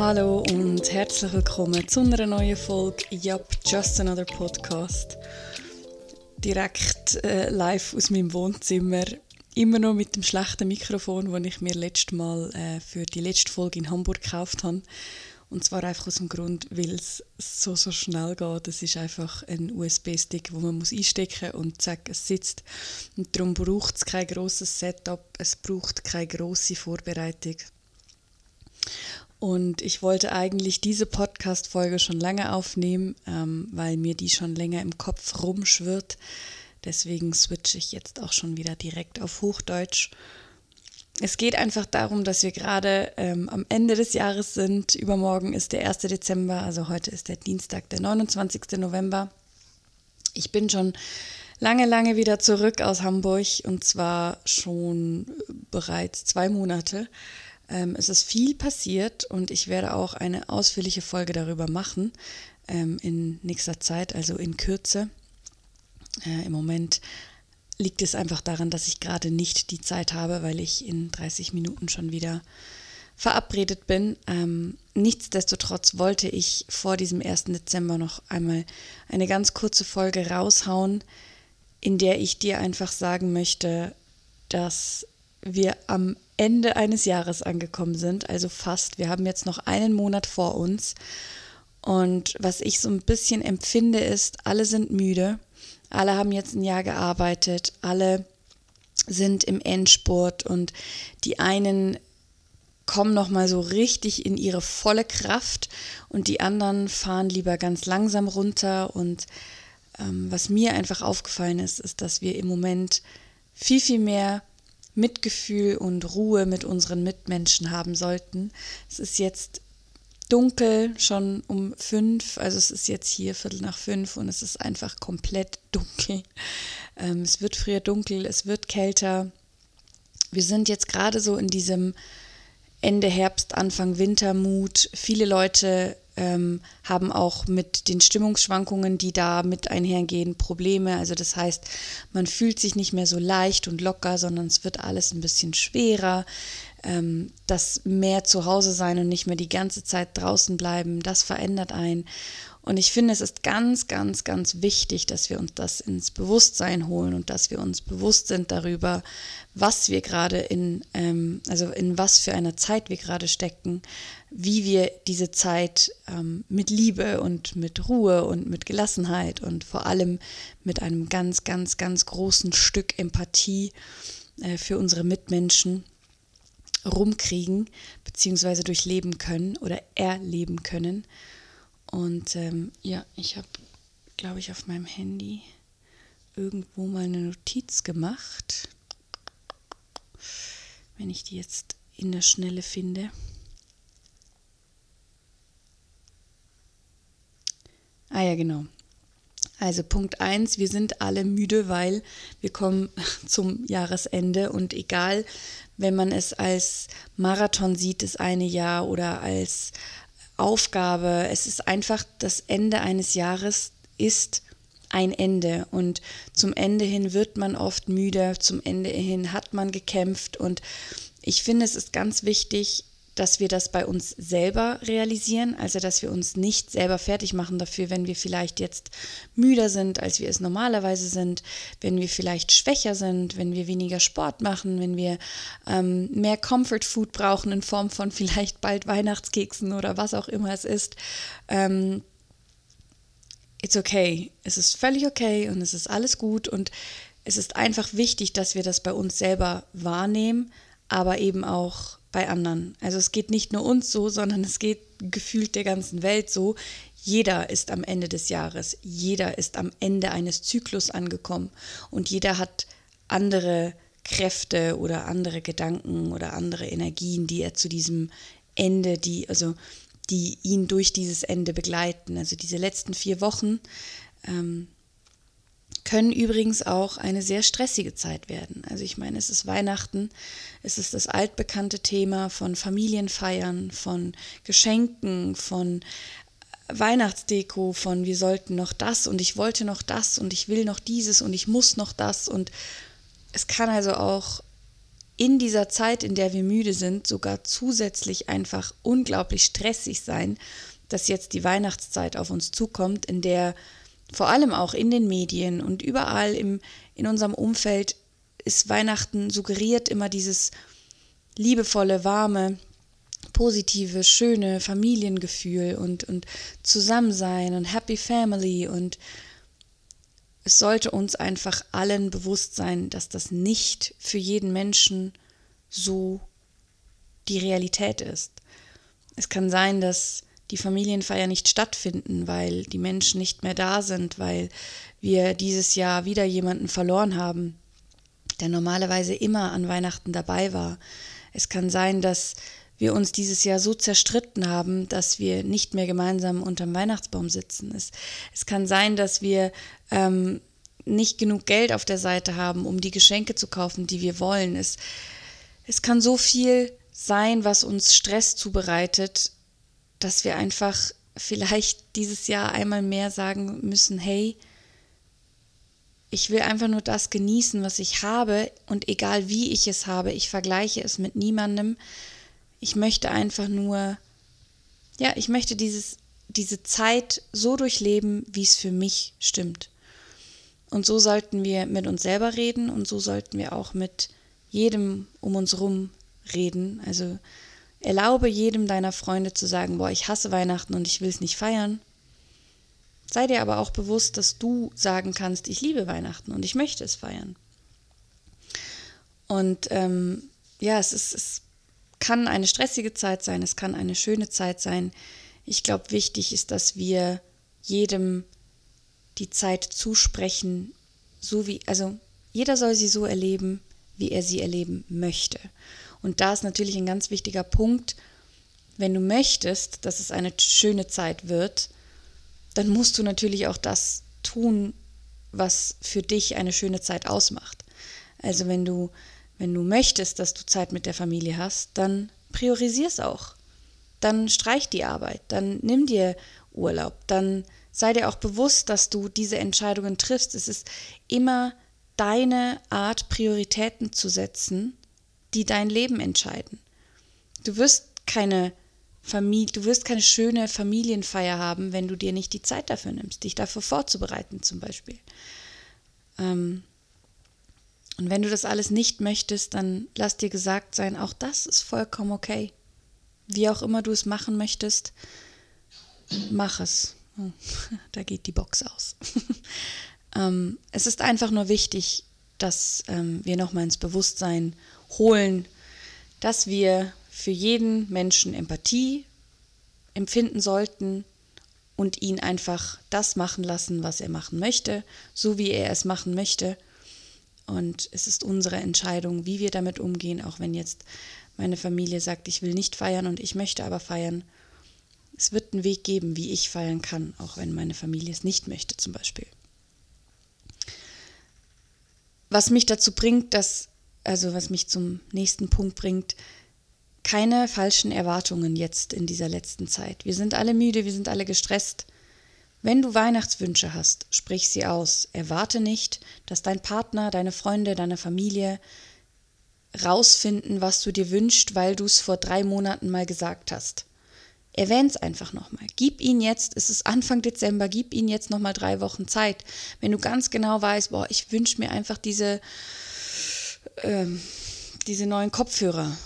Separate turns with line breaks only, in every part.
Hallo und herzlich willkommen zu einer neuen Folge Yup, Just Another Podcast. Direkt äh, live aus meinem Wohnzimmer. Immer noch mit dem schlechten Mikrofon, das ich mir letztes Mal äh, für die letzte Folge in Hamburg gekauft habe. Und zwar einfach aus dem Grund, weil es so, so schnell geht. Es ist einfach ein USB-Stick, wo man muss einstecken und zack, es sitzt. Und darum braucht es kein grosses Setup, es braucht keine grosse Vorbereitung. Und ich wollte eigentlich diese Podcast-Folge schon lange aufnehmen, ähm, weil mir die schon länger im Kopf rumschwirrt. Deswegen switche ich jetzt auch schon wieder direkt auf Hochdeutsch es geht einfach darum, dass wir gerade ähm, am Ende des Jahres sind. Übermorgen ist der 1. Dezember, also heute ist der Dienstag, der 29. November. Ich bin schon lange, lange wieder zurück aus Hamburg und zwar schon bereits zwei Monate. Ähm, es ist viel passiert und ich werde auch eine ausführliche Folge darüber machen ähm, in nächster Zeit, also in Kürze. Äh, Im Moment liegt es einfach daran, dass ich gerade nicht die Zeit habe, weil ich in 30 Minuten schon wieder verabredet bin. Ähm, nichtsdestotrotz wollte ich vor diesem 1. Dezember noch einmal eine ganz kurze Folge raushauen, in der ich dir einfach sagen möchte, dass wir am Ende eines Jahres angekommen sind, also fast. Wir haben jetzt noch einen Monat vor uns. Und was ich so ein bisschen empfinde, ist, alle sind müde. Alle haben jetzt ein Jahr gearbeitet, alle sind im Endspurt und die einen kommen noch mal so richtig in ihre volle Kraft und die anderen fahren lieber ganz langsam runter und ähm, was mir einfach aufgefallen ist, ist, dass wir im Moment viel viel mehr Mitgefühl und Ruhe mit unseren Mitmenschen haben sollten. Es ist jetzt dunkel, schon um fünf. Also es ist jetzt hier Viertel nach fünf und es ist einfach komplett dunkel. Ähm, es wird früher dunkel, es wird kälter. Wir sind jetzt gerade so in diesem Ende Herbst, Anfang Wintermut. Viele Leute ähm, haben auch mit den Stimmungsschwankungen, die da mit einhergehen, Probleme. Also das heißt, man fühlt sich nicht mehr so leicht und locker, sondern es wird alles ein bisschen schwerer ähm, das mehr zu Hause sein und nicht mehr die ganze Zeit draußen bleiben, das verändert einen. Und ich finde, es ist ganz, ganz, ganz wichtig, dass wir uns das ins Bewusstsein holen und dass wir uns bewusst sind darüber, was wir gerade in, ähm, also in was für einer Zeit wir gerade stecken, wie wir diese Zeit ähm, mit Liebe und mit Ruhe und mit Gelassenheit und vor allem mit einem ganz, ganz, ganz großen Stück Empathie äh, für unsere Mitmenschen rumkriegen, beziehungsweise durchleben können oder erleben können. Und ähm, ja, ich habe, glaube ich, auf meinem Handy irgendwo mal eine Notiz gemacht. Wenn ich die jetzt in der Schnelle finde. Ah ja, genau. Also Punkt 1, wir sind alle müde, weil wir kommen zum Jahresende und egal, wenn man es als Marathon sieht, das eine Jahr oder als Aufgabe, es ist einfach das Ende eines Jahres ist ein Ende. Und zum Ende hin wird man oft müde, zum Ende hin hat man gekämpft. Und ich finde, es ist ganz wichtig, dass wir das bei uns selber realisieren, also dass wir uns nicht selber fertig machen dafür, wenn wir vielleicht jetzt müder sind, als wir es normalerweise sind, wenn wir vielleicht schwächer sind, wenn wir weniger Sport machen, wenn wir ähm, mehr Comfort Food brauchen in Form von vielleicht bald Weihnachtskeksen oder was auch immer es ist. Ähm, it's okay. Es ist völlig okay und es ist alles gut und es ist einfach wichtig, dass wir das bei uns selber wahrnehmen, aber eben auch bei anderen. Also es geht nicht nur uns so, sondern es geht gefühlt der ganzen Welt so. Jeder ist am Ende des Jahres, jeder ist am Ende eines Zyklus angekommen und jeder hat andere Kräfte oder andere Gedanken oder andere Energien, die er zu diesem Ende, die also die ihn durch dieses Ende begleiten. Also diese letzten vier Wochen ähm, können übrigens auch eine sehr stressige Zeit werden. Also ich meine, es ist Weihnachten, es ist das altbekannte Thema von Familienfeiern, von Geschenken, von Weihnachtsdeko, von wir sollten noch das und ich wollte noch das und ich will noch dieses und ich muss noch das und es kann also auch in dieser Zeit, in der wir müde sind, sogar zusätzlich einfach unglaublich stressig sein, dass jetzt die Weihnachtszeit auf uns zukommt, in der vor allem auch in den Medien und überall im, in unserem Umfeld ist Weihnachten suggeriert immer dieses liebevolle, warme, positive, schöne Familiengefühl und, und Zusammensein und Happy Family und es sollte uns einfach allen bewusst sein, dass das nicht für jeden Menschen so die Realität ist. Es kann sein, dass die Familienfeier nicht stattfinden, weil die Menschen nicht mehr da sind, weil wir dieses Jahr wieder jemanden verloren haben, der normalerweise immer an Weihnachten dabei war. Es kann sein, dass wir uns dieses Jahr so zerstritten haben, dass wir nicht mehr gemeinsam unterm Weihnachtsbaum sitzen. Es, es kann sein, dass wir ähm, nicht genug Geld auf der Seite haben, um die Geschenke zu kaufen, die wir wollen. Es, es kann so viel sein, was uns Stress zubereitet, dass wir einfach vielleicht dieses Jahr einmal mehr sagen müssen, hey, ich will einfach nur das genießen, was ich habe und egal wie ich es habe, ich vergleiche es mit niemandem. Ich möchte einfach nur, ja, ich möchte dieses, diese Zeit so durchleben, wie es für mich stimmt. Und so sollten wir mit uns selber reden und so sollten wir auch mit jedem um uns herum reden. Also erlaube jedem deiner Freunde zu sagen, boah, ich hasse Weihnachten und ich will es nicht feiern. Sei dir aber auch bewusst, dass du sagen kannst, ich liebe Weihnachten und ich möchte es feiern. Und ähm, ja, es, ist, es kann eine stressige Zeit sein, es kann eine schöne Zeit sein. Ich glaube, wichtig ist, dass wir jedem die Zeit zusprechen, so wie, also jeder soll sie so erleben, wie er sie erleben möchte. Und da ist natürlich ein ganz wichtiger Punkt, wenn du möchtest, dass es eine schöne Zeit wird, dann musst du natürlich auch das tun, was für dich eine schöne Zeit ausmacht. Also wenn du, wenn du möchtest, dass du Zeit mit der Familie hast, dann priorisier es auch. Dann streich die Arbeit, dann nimm dir Urlaub, dann sei dir auch bewusst, dass du diese Entscheidungen triffst. Es ist immer deine Art, Prioritäten zu setzen, die dein Leben entscheiden. Du wirst keine Familie, du wirst keine schöne Familienfeier haben, wenn du dir nicht die Zeit dafür nimmst, dich dafür vorzubereiten zum Beispiel. Ähm, und wenn du das alles nicht möchtest, dann lass dir gesagt sein, auch das ist vollkommen okay. Wie auch immer du es machen möchtest, mach es. Oh, da geht die Box aus. ähm, es ist einfach nur wichtig, dass ähm, wir nochmal ins Bewusstsein holen, dass wir für jeden Menschen Empathie empfinden sollten und ihn einfach das machen lassen, was er machen möchte, so wie er es machen möchte. Und es ist unsere Entscheidung, wie wir damit umgehen, auch wenn jetzt meine Familie sagt, ich will nicht feiern und ich möchte aber feiern. Es wird einen Weg geben, wie ich feiern kann, auch wenn meine Familie es nicht möchte zum Beispiel. Was mich dazu bringt, dass, also was mich zum nächsten Punkt bringt, keine falschen Erwartungen jetzt in dieser letzten Zeit. Wir sind alle müde, wir sind alle gestresst. Wenn du Weihnachtswünsche hast, sprich sie aus. Erwarte nicht, dass dein Partner, deine Freunde, deine Familie rausfinden, was du dir wünschst, weil du es vor drei Monaten mal gesagt hast. Erwähn es einfach nochmal. Gib ihnen jetzt, es ist Anfang Dezember, gib ihnen jetzt nochmal drei Wochen Zeit. Wenn du ganz genau weißt, boah, ich wünsche mir einfach diese, ähm, diese neuen Kopfhörer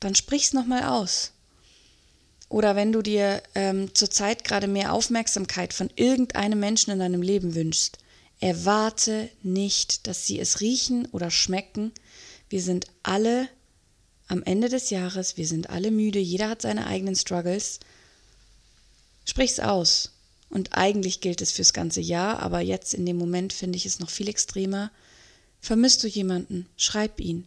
dann sprich's nochmal aus. Oder wenn du dir ähm, zurzeit gerade mehr Aufmerksamkeit von irgendeinem Menschen in deinem Leben wünschst, erwarte nicht, dass sie es riechen oder schmecken. Wir sind alle am Ende des Jahres, wir sind alle müde, jeder hat seine eigenen Struggles. Sprich's aus. Und eigentlich gilt es fürs ganze Jahr, aber jetzt in dem Moment finde ich es noch viel extremer. Vermisst du jemanden? Schreib ihn.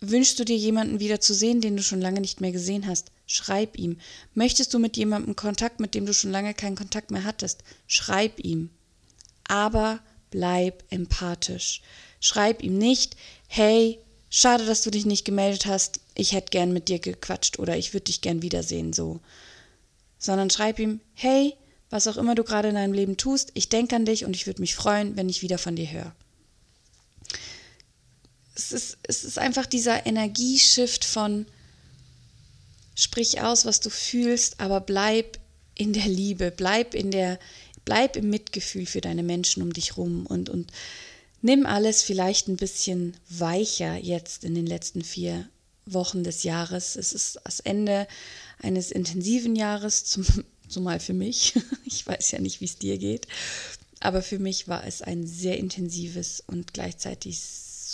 Wünschst du dir jemanden wieder zu sehen, den du schon lange nicht mehr gesehen hast? Schreib ihm. Möchtest du mit jemandem Kontakt, mit dem du schon lange keinen Kontakt mehr hattest? Schreib ihm. Aber bleib empathisch. Schreib ihm nicht, hey, schade, dass du dich nicht gemeldet hast, ich hätte gern mit dir gequatscht oder ich würde dich gern wiedersehen, so. Sondern schreib ihm, hey, was auch immer du gerade in deinem Leben tust, ich denke an dich und ich würde mich freuen, wenn ich wieder von dir höre es ist, es ist einfach dieser Energieshift von sprich aus, was du fühlst, aber bleib in der Liebe, bleib in der, bleib im Mitgefühl für deine Menschen um dich rum und, und nimm alles vielleicht ein bisschen weicher jetzt in den letzten vier Wochen des Jahres. Es ist das Ende eines intensiven Jahres, zum, zumal für mich. Ich weiß ja nicht, wie es dir geht. Aber für mich war es ein sehr intensives und gleichzeitig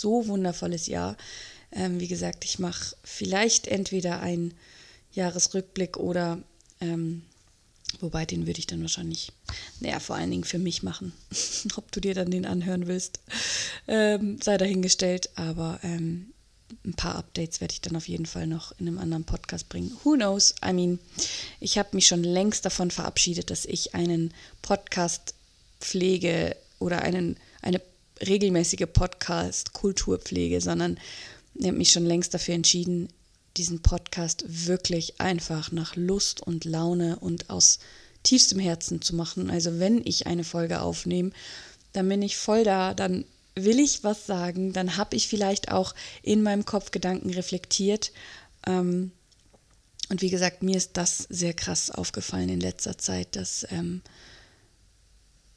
so wundervolles Jahr. Ähm, wie gesagt, ich mache vielleicht entweder einen Jahresrückblick oder, ähm, wobei den würde ich dann wahrscheinlich, naja, vor allen Dingen für mich machen. Ob du dir dann den anhören willst, ähm, sei dahingestellt. Aber ähm, ein paar Updates werde ich dann auf jeden Fall noch in einem anderen Podcast bringen. Who knows? I mean, ich habe mich schon längst davon verabschiedet, dass ich einen Podcast pflege oder einen, eine regelmäßige Podcast-Kultur pflege, sondern ich habe mich schon längst dafür entschieden, diesen Podcast wirklich einfach nach Lust und Laune und aus tiefstem Herzen zu machen. Also wenn ich eine Folge aufnehme, dann bin ich voll da, dann will ich was sagen, dann habe ich vielleicht auch in meinem Kopf Gedanken reflektiert. Ähm, und wie gesagt, mir ist das sehr krass aufgefallen in letzter Zeit, dass ähm,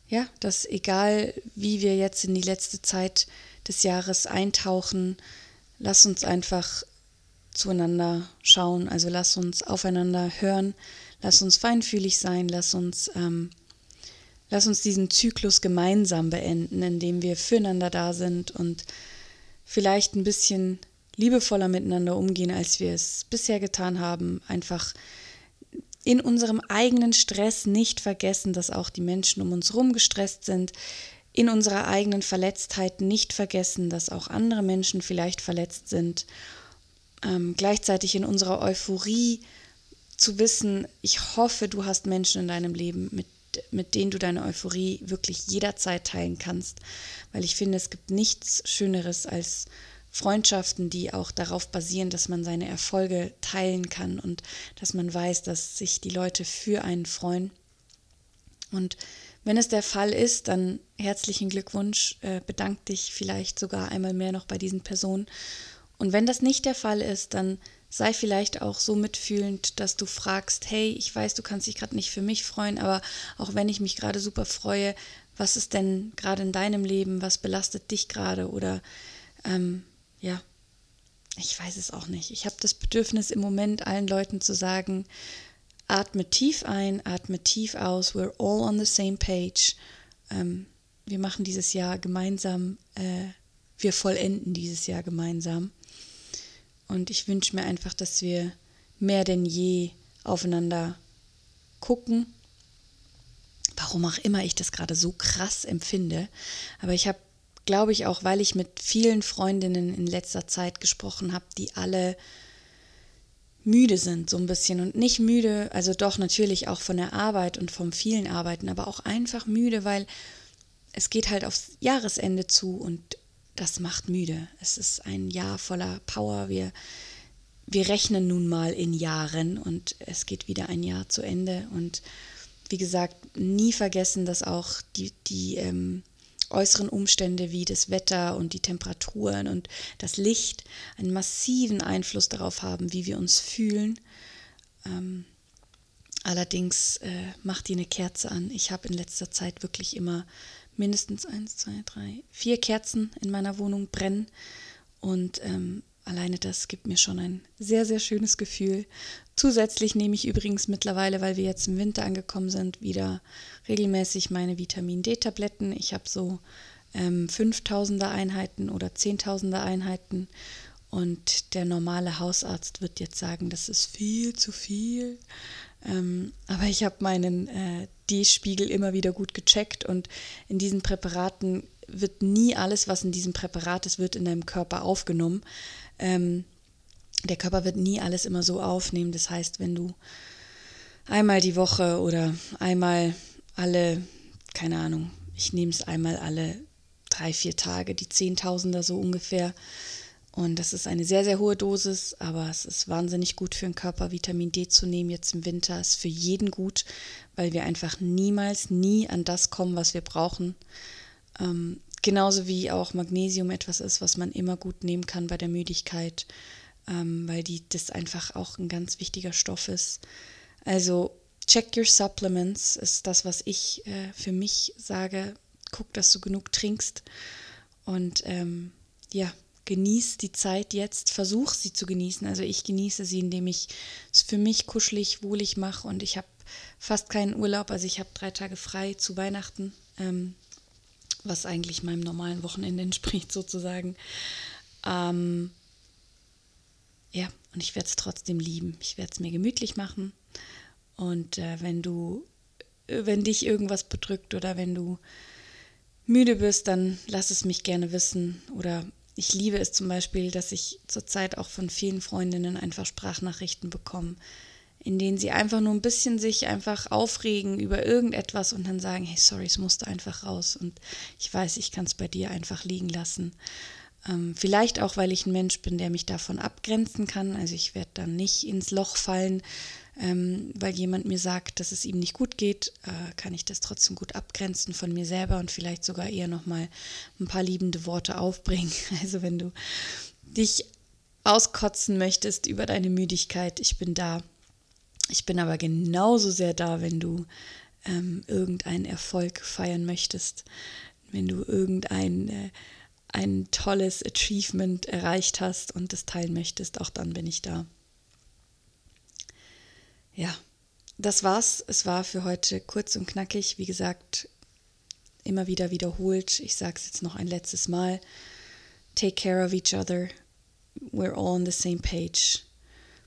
ja, dass egal wie wir jetzt in die letzte Zeit des Jahres eintauchen, lass uns einfach zueinander schauen, also lass uns aufeinander hören, lass uns feinfühlig sein, lass uns, ähm, lass uns diesen Zyklus gemeinsam beenden, indem wir füreinander da sind und vielleicht ein bisschen liebevoller miteinander umgehen, als wir es bisher getan haben, einfach in unserem eigenen Stress nicht vergessen, dass auch die Menschen um uns herum gestresst sind, in unserer eigenen Verletztheit nicht vergessen, dass auch andere Menschen vielleicht verletzt sind, ähm, gleichzeitig in unserer Euphorie zu wissen, ich hoffe, du hast Menschen in deinem Leben, mit, mit denen du deine Euphorie wirklich jederzeit teilen kannst, weil ich finde, es gibt nichts Schöneres als Freundschaften, die auch darauf basieren, dass man seine Erfolge teilen kann und dass man weiß, dass sich die Leute für einen freuen. Und wenn es der Fall ist, dann herzlichen Glückwunsch, äh, bedank dich vielleicht sogar einmal mehr noch bei diesen Personen. Und wenn das nicht der Fall ist, dann sei vielleicht auch so mitfühlend, dass du fragst, hey, ich weiß, du kannst dich gerade nicht für mich freuen, aber auch wenn ich mich gerade super freue, was ist denn gerade in deinem Leben, was belastet dich gerade oder ähm, ja, ich weiß es auch nicht. Ich habe das Bedürfnis im Moment allen Leuten zu sagen, atme tief ein, atme tief aus, we're all on the same page. Ähm, wir machen dieses Jahr gemeinsam, äh, wir vollenden dieses Jahr gemeinsam. Und ich wünsche mir einfach, dass wir mehr denn je aufeinander gucken. Warum auch immer ich das gerade so krass empfinde. Aber ich habe glaube ich auch, weil ich mit vielen Freundinnen in letzter Zeit gesprochen habe, die alle müde sind, so ein bisschen. Und nicht müde, also doch natürlich auch von der Arbeit und vom vielen Arbeiten, aber auch einfach müde, weil es geht halt aufs Jahresende zu und das macht müde. Es ist ein Jahr voller Power. Wir, wir rechnen nun mal in Jahren und es geht wieder ein Jahr zu Ende. Und wie gesagt, nie vergessen, dass auch die, die ähm, äußeren Umstände wie das Wetter und die Temperaturen und das Licht einen massiven Einfluss darauf haben, wie wir uns fühlen. Ähm, allerdings äh, macht die eine Kerze an. Ich habe in letzter Zeit wirklich immer mindestens eins, zwei, drei, vier Kerzen in meiner Wohnung brennen und ähm, Alleine das gibt mir schon ein sehr, sehr schönes Gefühl. Zusätzlich nehme ich übrigens mittlerweile, weil wir jetzt im Winter angekommen sind, wieder regelmäßig meine Vitamin D-Tabletten. Ich habe so ähm, 5000er Einheiten oder 10.000er Einheiten. Und der normale Hausarzt wird jetzt sagen, das ist viel zu viel. Ähm, aber ich habe meinen äh, D-Spiegel immer wieder gut gecheckt und in diesen Präparaten wird nie alles, was in diesem Präparat ist, wird in deinem Körper aufgenommen. Ähm, der Körper wird nie alles immer so aufnehmen. Das heißt, wenn du einmal die Woche oder einmal alle, keine Ahnung, ich nehme es einmal alle drei, vier Tage, die Zehntausender so ungefähr. Und das ist eine sehr, sehr hohe Dosis, aber es ist wahnsinnig gut für den Körper, Vitamin D zu nehmen jetzt im Winter. Ist für jeden gut, weil wir einfach niemals, nie an das kommen, was wir brauchen. Ähm, genauso wie auch Magnesium etwas ist, was man immer gut nehmen kann bei der Müdigkeit, ähm, weil die, das einfach auch ein ganz wichtiger Stoff ist. Also check your supplements ist das, was ich äh, für mich sage. Guck, dass du genug trinkst und ähm, ja, genieß die Zeit jetzt, versuch sie zu genießen. Also ich genieße sie, indem ich es für mich kuschelig, wohlig mache und ich habe fast keinen Urlaub. Also ich habe drei Tage frei zu Weihnachten, ähm, was eigentlich meinem normalen Wochenende entspricht sozusagen. Ähm, ja, und ich werde es trotzdem lieben. Ich werde es mir gemütlich machen. Und äh, wenn du, wenn dich irgendwas bedrückt oder wenn du müde bist, dann lass es mich gerne wissen. Oder ich liebe es zum Beispiel, dass ich zurzeit auch von vielen Freundinnen einfach Sprachnachrichten bekomme, in denen sie einfach nur ein bisschen sich einfach aufregen über irgendetwas und dann sagen, hey, sorry, es musste einfach raus. Und ich weiß, ich kann es bei dir einfach liegen lassen. Ähm, vielleicht auch, weil ich ein Mensch bin, der mich davon abgrenzen kann. Also ich werde dann nicht ins Loch fallen, ähm, weil jemand mir sagt, dass es ihm nicht gut geht, äh, kann ich das trotzdem gut abgrenzen von mir selber und vielleicht sogar eher nochmal ein paar liebende Worte aufbringen. Also wenn du dich auskotzen möchtest über deine Müdigkeit, ich bin da. Ich bin aber genauso sehr da, wenn du ähm, irgendeinen Erfolg feiern möchtest, wenn du irgendein äh, ein tolles Achievement erreicht hast und das teilen möchtest, auch dann bin ich da ja, das war's. Es war für heute kurz und knackig. Wie gesagt, immer wieder wiederholt. Ich sage es jetzt noch ein letztes Mal. Take care of each other. We're all on the same page.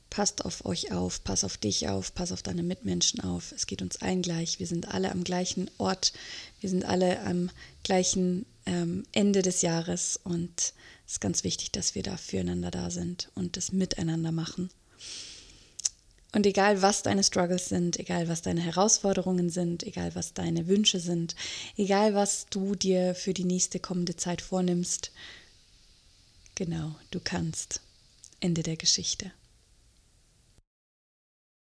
Passt auf euch auf, pass auf dich auf, pass auf deine Mitmenschen auf. Es geht uns allen gleich. Wir sind alle am gleichen Ort. Wir sind alle am gleichen ähm, Ende des Jahres. Und es ist ganz wichtig, dass wir da füreinander da sind und das miteinander machen. Und egal, was deine Struggles sind, egal, was deine Herausforderungen sind, egal, was deine Wünsche sind, egal, was du dir für die nächste kommende Zeit vornimmst, genau, du kannst. Ende der Geschichte.